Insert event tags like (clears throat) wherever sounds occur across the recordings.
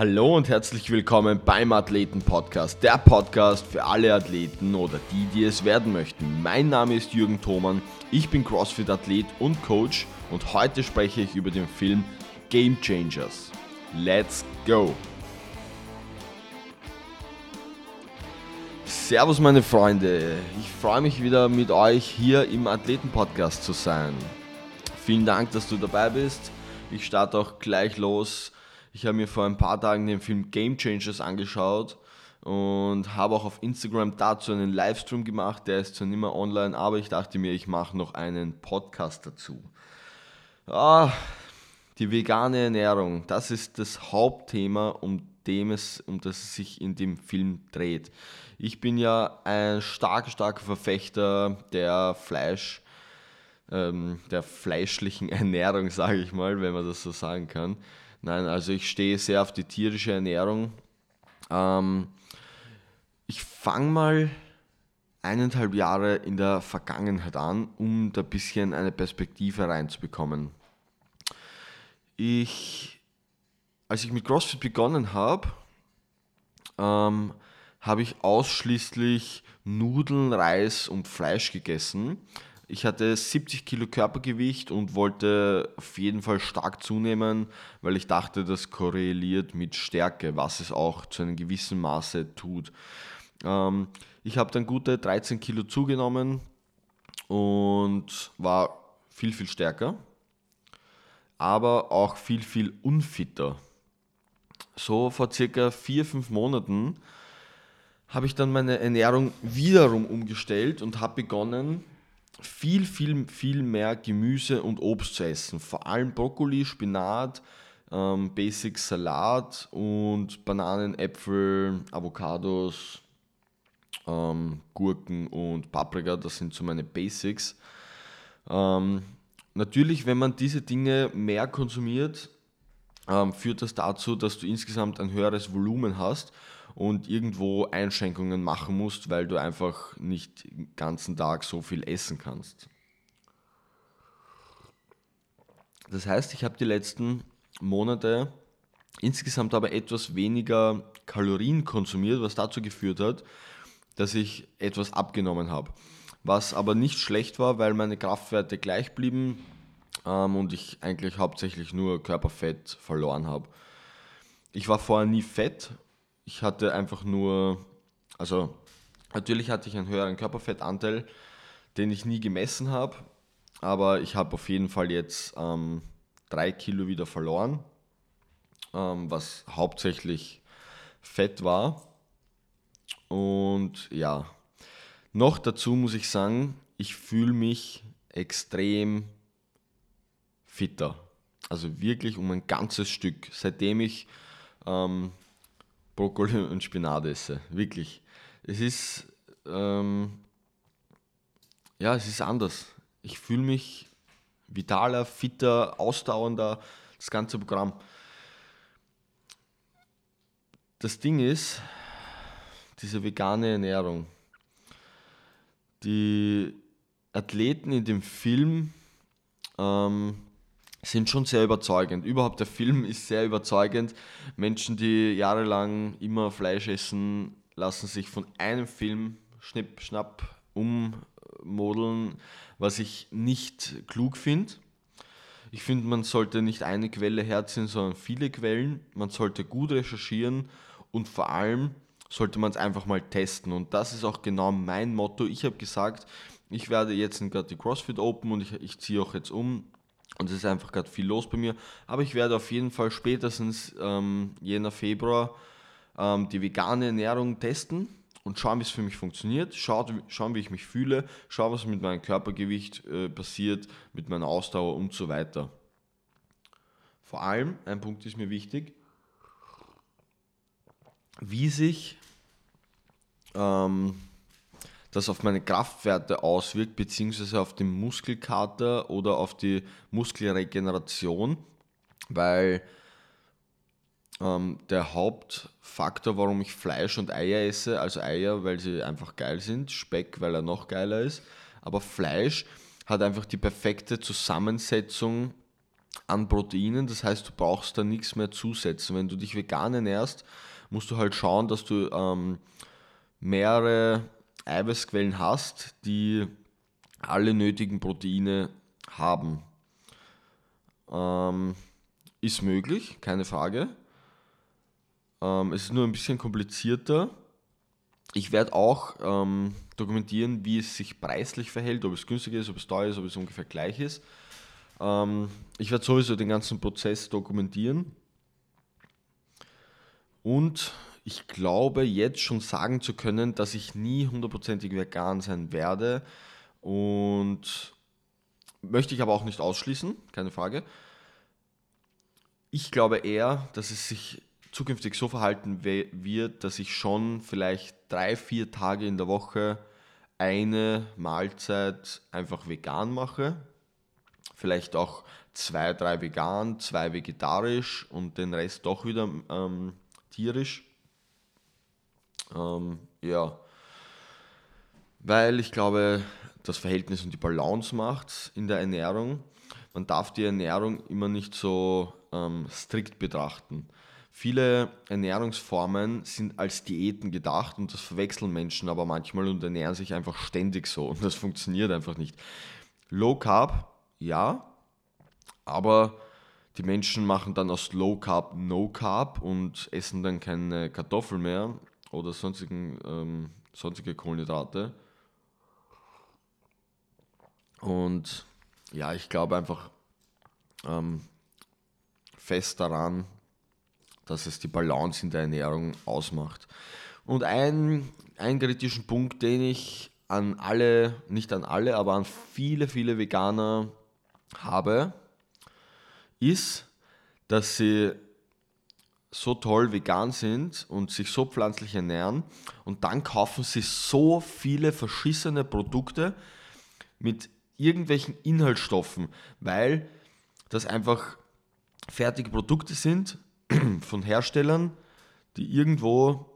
Hallo und herzlich willkommen beim Athleten Podcast, der Podcast für alle Athleten oder die, die es werden möchten. Mein Name ist Jürgen Thoman, ich bin CrossFit Athlet und Coach und heute spreche ich über den Film Game Changers. Let's go! Servus meine Freunde, ich freue mich wieder mit euch hier im Athleten Podcast zu sein. Vielen Dank, dass du dabei bist. Ich starte auch gleich los ich habe mir vor ein paar Tagen den Film Game Changers angeschaut und habe auch auf Instagram dazu einen Livestream gemacht. Der ist zwar nicht mehr online, aber ich dachte mir, ich mache noch einen Podcast dazu. Ah, die vegane Ernährung, das ist das Hauptthema, um dem es, um das es sich in dem Film dreht. Ich bin ja ein stark, starker Verfechter der Fleisch, ähm, der fleischlichen (laughs) Ernährung, sage ich mal, wenn man das so sagen kann. Nein, also ich stehe sehr auf die tierische Ernährung. Ähm, ich fange mal eineinhalb Jahre in der Vergangenheit an, um da ein bisschen eine Perspektive reinzubekommen. Ich, als ich mit CrossFit begonnen habe, ähm, habe ich ausschließlich Nudeln, Reis und Fleisch gegessen. Ich hatte 70 Kilo Körpergewicht und wollte auf jeden Fall stark zunehmen, weil ich dachte, das korreliert mit Stärke, was es auch zu einem gewissen Maße tut. Ähm, ich habe dann gute 13 Kilo zugenommen und war viel, viel stärker, aber auch viel, viel unfitter. So vor circa 4-5 Monaten habe ich dann meine Ernährung wiederum umgestellt und habe begonnen, viel, viel, viel mehr Gemüse und Obst zu essen. Vor allem Brokkoli, Spinat, ähm, Basic Salat und Bananen, Äpfel, Avocados, ähm, Gurken und Paprika. Das sind so meine Basics. Ähm, natürlich, wenn man diese Dinge mehr konsumiert, ähm, führt das dazu, dass du insgesamt ein höheres Volumen hast und irgendwo Einschränkungen machen musst, weil du einfach nicht den ganzen Tag so viel essen kannst. Das heißt, ich habe die letzten Monate insgesamt aber etwas weniger Kalorien konsumiert, was dazu geführt hat, dass ich etwas abgenommen habe. Was aber nicht schlecht war, weil meine Kraftwerte gleich blieben ähm, und ich eigentlich hauptsächlich nur Körperfett verloren habe. Ich war vorher nie fett ich hatte einfach nur, also natürlich hatte ich einen höheren Körperfettanteil, den ich nie gemessen habe, aber ich habe auf jeden Fall jetzt ähm, drei Kilo wieder verloren, ähm, was hauptsächlich Fett war. Und ja, noch dazu muss ich sagen, ich fühle mich extrem fitter. Also wirklich um ein ganzes Stück. Seitdem ich ähm, Brokkoli und Spinat esse. Wirklich. Es ist, ähm, ja, es ist anders. Ich fühle mich vitaler, fitter, ausdauernder, das ganze Programm. Das Ding ist, diese vegane Ernährung. Die Athleten in dem Film ähm, sind schon sehr überzeugend. Überhaupt der Film ist sehr überzeugend. Menschen, die jahrelang immer Fleisch essen, lassen sich von einem Film schnipp, schnapp ummodeln, was ich nicht klug finde. Ich finde, man sollte nicht eine Quelle herziehen, sondern viele Quellen. Man sollte gut recherchieren und vor allem sollte man es einfach mal testen. Und das ist auch genau mein Motto. Ich habe gesagt, ich werde jetzt gerade die CrossFit Open und ich, ich ziehe auch jetzt um und es ist einfach gerade viel los bei mir. Aber ich werde auf jeden Fall spätestens ähm, Jänner, Februar ähm, die vegane Ernährung testen und schauen, wie es für mich funktioniert. Schaut, schauen, wie ich mich fühle. Schauen, was mit meinem Körpergewicht äh, passiert, mit meiner Ausdauer und so weiter. Vor allem, ein Punkt ist mir wichtig, wie sich ähm, das auf meine Kraftwerte auswirkt, beziehungsweise auf den Muskelkater oder auf die Muskelregeneration, weil ähm, der Hauptfaktor, warum ich Fleisch und Eier esse, also Eier, weil sie einfach geil sind, Speck, weil er noch geiler ist, aber Fleisch hat einfach die perfekte Zusammensetzung an Proteinen. Das heißt, du brauchst da nichts mehr zusetzen. Wenn du dich vegan ernährst, musst du halt schauen, dass du ähm, mehrere Eiweißquellen hast, die alle nötigen Proteine haben. Ähm, ist möglich, keine Frage. Ähm, es ist nur ein bisschen komplizierter. Ich werde auch ähm, dokumentieren, wie es sich preislich verhält, ob es günstig ist, ob es teuer ist, ob es ungefähr gleich ist. Ähm, ich werde sowieso den ganzen Prozess dokumentieren. Und ich glaube jetzt schon sagen zu können, dass ich nie hundertprozentig vegan sein werde. Und möchte ich aber auch nicht ausschließen, keine Frage. Ich glaube eher, dass es sich zukünftig so verhalten wird, dass ich schon vielleicht drei, vier Tage in der Woche eine Mahlzeit einfach vegan mache. Vielleicht auch zwei, drei vegan, zwei vegetarisch und den Rest doch wieder ähm, tierisch. Ähm, ja, weil ich glaube, das Verhältnis und die Balance macht in der Ernährung. Man darf die Ernährung immer nicht so ähm, strikt betrachten. Viele Ernährungsformen sind als Diäten gedacht und das verwechseln Menschen aber manchmal und ernähren sich einfach ständig so und das funktioniert einfach nicht. Low Carb, ja, aber die Menschen machen dann aus Low Carb No Carb und essen dann keine Kartoffeln mehr oder sonstigen, ähm, sonstige Kohlenhydrate. Und ja, ich glaube einfach ähm, fest daran, dass es die Balance in der Ernährung ausmacht. Und ein, einen kritischen Punkt, den ich an alle, nicht an alle, aber an viele, viele Veganer habe, ist, dass sie so toll vegan sind und sich so pflanzlich ernähren. Und dann kaufen sie so viele verschissene Produkte mit irgendwelchen Inhaltsstoffen, weil das einfach fertige Produkte sind (clears throat) von Herstellern, die irgendwo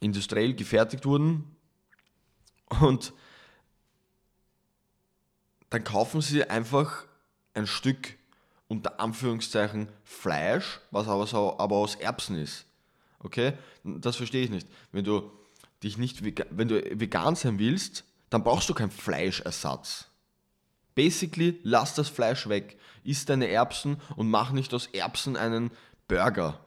industriell gefertigt wurden. Und dann kaufen sie einfach ein Stück unter Anführungszeichen Fleisch, was aber, so, aber aus Erbsen ist. Okay? Das verstehe ich nicht. Wenn du dich nicht wenn du vegan sein willst, dann brauchst du keinen Fleischersatz. Basically, lass das Fleisch weg, isst deine Erbsen und mach nicht aus Erbsen einen Burger.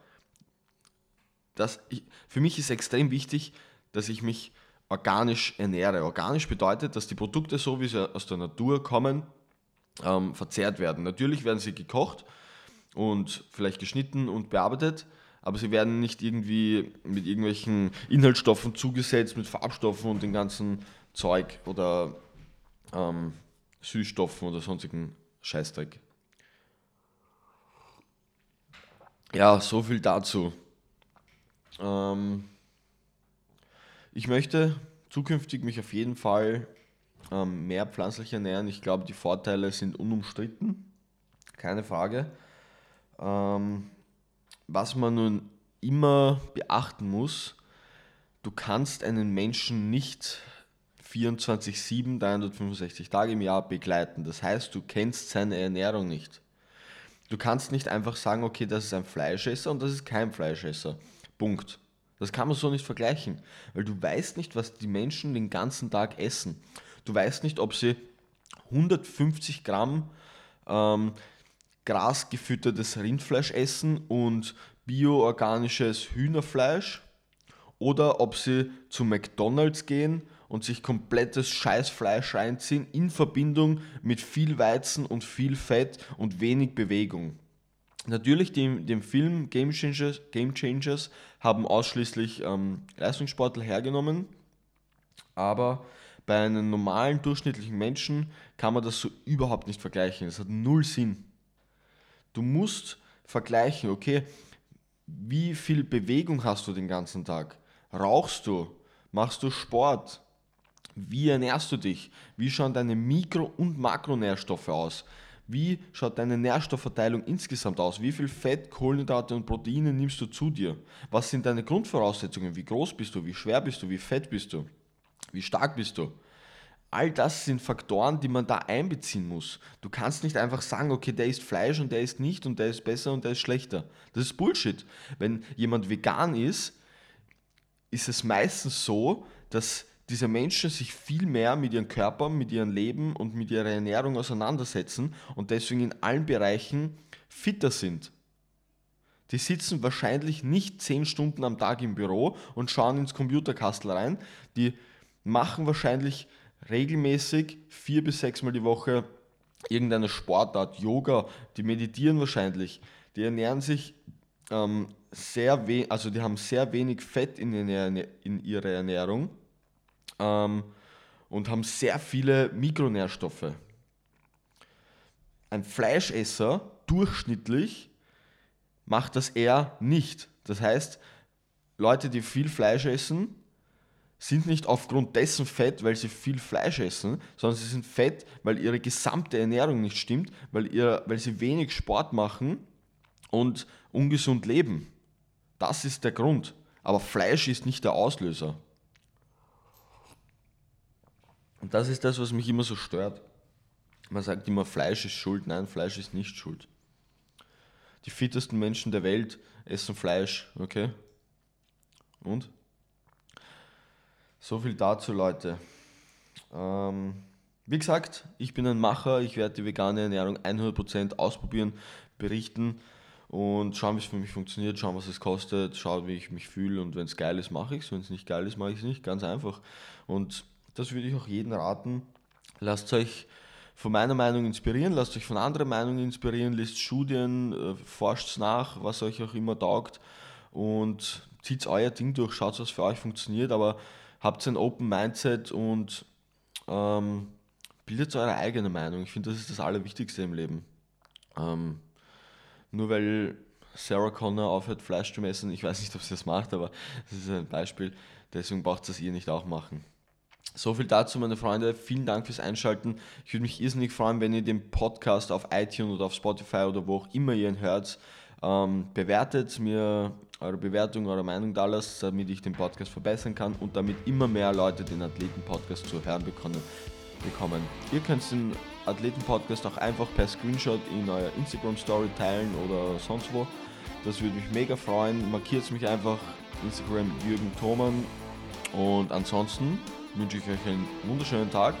Das, ich, für mich ist extrem wichtig, dass ich mich organisch ernähre. Organisch bedeutet, dass die Produkte, so wie sie aus der Natur kommen, ähm, verzehrt werden. Natürlich werden sie gekocht und vielleicht geschnitten und bearbeitet, aber sie werden nicht irgendwie mit irgendwelchen Inhaltsstoffen zugesetzt, mit Farbstoffen und dem ganzen Zeug oder ähm, Süßstoffen oder sonstigen Scheißdreck. Ja, so viel dazu. Ähm, ich möchte zukünftig mich auf jeden Fall ähm, mehr pflanzlich ernähren. Ich glaube, die Vorteile sind unumstritten, keine Frage. Ähm, was man nun immer beachten muss, du kannst einen Menschen nicht 24-7, 365 Tage im Jahr begleiten. Das heißt, du kennst seine Ernährung nicht. Du kannst nicht einfach sagen, okay, das ist ein Fleischesser und das ist kein Fleischesser. Punkt. Das kann man so nicht vergleichen, weil du weißt nicht, was die Menschen den ganzen Tag essen. Du weißt nicht, ob sie 150 Gramm ähm, grasgefüttertes Rindfleisch essen und bioorganisches Hühnerfleisch oder ob sie zu McDonald's gehen und sich komplettes Scheißfleisch reinziehen in Verbindung mit viel Weizen und viel Fett und wenig Bewegung. Natürlich, die, dem Film Game Changers, Game Changers haben ausschließlich ähm, Leistungssportler hergenommen, aber bei einem normalen, durchschnittlichen Menschen kann man das so überhaupt nicht vergleichen. Das hat null Sinn. Du musst vergleichen, okay, wie viel Bewegung hast du den ganzen Tag? Rauchst du? Machst du Sport? Wie ernährst du dich? Wie schauen deine Mikro- und Makronährstoffe aus? Wie schaut deine Nährstoffverteilung insgesamt aus? Wie viel Fett, Kohlenhydrate und Proteine nimmst du zu dir? Was sind deine Grundvoraussetzungen? Wie groß bist du? Wie schwer bist du? Wie fett bist du? Wie stark bist du? All das sind Faktoren, die man da einbeziehen muss. Du kannst nicht einfach sagen, okay, der isst Fleisch und der isst nicht und der ist besser und der ist schlechter. Das ist Bullshit. Wenn jemand vegan ist, ist es meistens so, dass diese Menschen sich viel mehr mit ihrem Körper, mit ihrem Leben und mit ihrer Ernährung auseinandersetzen und deswegen in allen Bereichen fitter sind. Die sitzen wahrscheinlich nicht 10 Stunden am Tag im Büro und schauen ins Computerkastel rein. Die machen wahrscheinlich regelmäßig vier bis sechs Mal die Woche irgendeine Sportart, Yoga, die meditieren wahrscheinlich, die ernähren sich ähm, sehr wenig, also die haben sehr wenig Fett in, in ihrer Ernährung ähm, und haben sehr viele Mikronährstoffe. Ein Fleischesser durchschnittlich macht das eher nicht. Das heißt, Leute, die viel Fleisch essen, sind nicht aufgrund dessen fett, weil sie viel Fleisch essen, sondern sie sind fett, weil ihre gesamte Ernährung nicht stimmt, weil, ihr, weil sie wenig Sport machen und ungesund leben. Das ist der Grund. Aber Fleisch ist nicht der Auslöser. Und das ist das, was mich immer so stört. Man sagt immer, Fleisch ist schuld. Nein, Fleisch ist nicht schuld. Die fittesten Menschen der Welt essen Fleisch, okay? Und? So viel dazu, Leute. Ähm, wie gesagt, ich bin ein Macher. Ich werde die vegane Ernährung 100% ausprobieren, berichten und schauen, wie es für mich funktioniert, schauen, was es kostet, schauen, wie ich mich fühle und wenn es geil ist, mache ich es. Wenn es nicht geil ist, mache ich es nicht. Ganz einfach. Und das würde ich auch jedem raten. Lasst euch von meiner Meinung inspirieren, lasst euch von anderen Meinungen inspirieren, lest Studien, äh, forscht nach, was euch auch immer taugt und zieht euer Ding durch, schaut, was für euch funktioniert, aber habt ein Open Mindset und ähm, bildet eure eigene Meinung. Ich finde, das ist das Allerwichtigste im Leben. Ähm, nur weil Sarah Connor aufhört, Fleisch zu messen, ich weiß nicht, ob sie das macht, aber das ist ein Beispiel. Deswegen braucht es das ihr nicht auch machen. So viel dazu, meine Freunde. Vielen Dank fürs Einschalten. Ich würde mich irrsinnig freuen, wenn ihr den Podcast auf iTunes oder auf Spotify oder wo auch immer ihr ihn hört, ähm, bewertet, mir eure Bewertung, eure Meinung da lasst, damit ich den Podcast verbessern kann und damit immer mehr Leute den Athleten-Podcast zu hören bekommen. bekommen. Ihr könnt den Athleten-Podcast auch einfach per Screenshot in eurer Instagram-Story teilen oder sonst wo. Das würde mich mega freuen. Markiert mich einfach Instagram Jürgen Thoman. Und ansonsten wünsche ich euch einen wunderschönen Tag.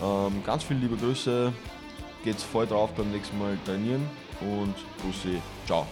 Ähm, ganz viele liebe Grüße. Geht's voll drauf beim nächsten Mal trainieren und Bussi. Ciao.